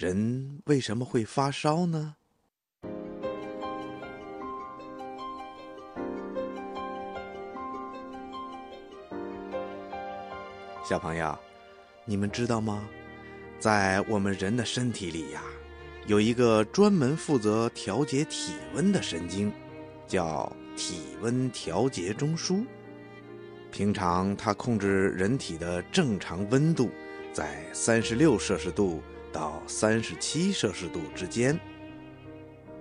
人为什么会发烧呢？小朋友，你们知道吗？在我们人的身体里呀，有一个专门负责调节体温的神经，叫体温调节中枢。平常它控制人体的正常温度在三十六摄氏度到三十七摄氏度之间。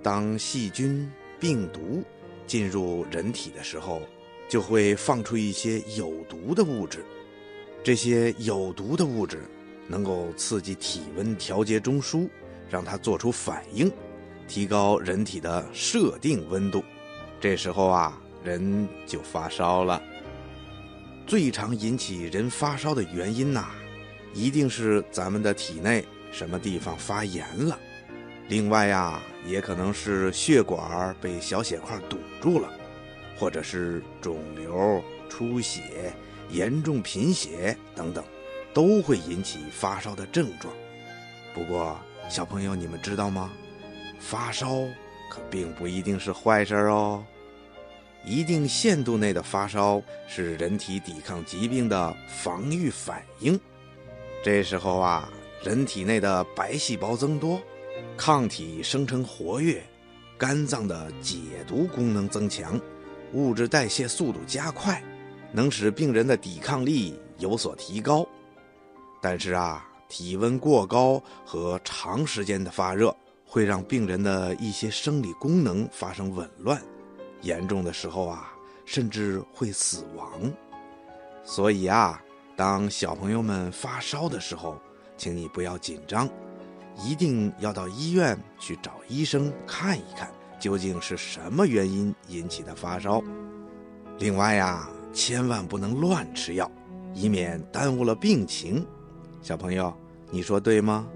当细菌、病毒进入人体的时候，就会放出一些有毒的物质。这些有毒的物质能够刺激体温调节中枢，让它做出反应，提高人体的设定温度。这时候啊，人就发烧了。最常引起人发烧的原因呐，一定是咱们的体内什么地方发炎了。另外呀，也可能是血管被小血块堵住了，或者是肿瘤、出血。严重贫血等等，都会引起发烧的症状。不过，小朋友，你们知道吗？发烧可并不一定是坏事哦。一定限度内的发烧是人体抵抗疾病的防御反应。这时候啊，人体内的白细胞增多，抗体生成活跃，肝脏的解毒功能增强，物质代谢速度加快。能使病人的抵抗力有所提高，但是啊，体温过高和长时间的发热会让病人的一些生理功能发生紊乱，严重的时候啊，甚至会死亡。所以啊，当小朋友们发烧的时候，请你不要紧张，一定要到医院去找医生看一看，究竟是什么原因引起的发烧。另外呀。千万不能乱吃药，以免耽误了病情。小朋友，你说对吗？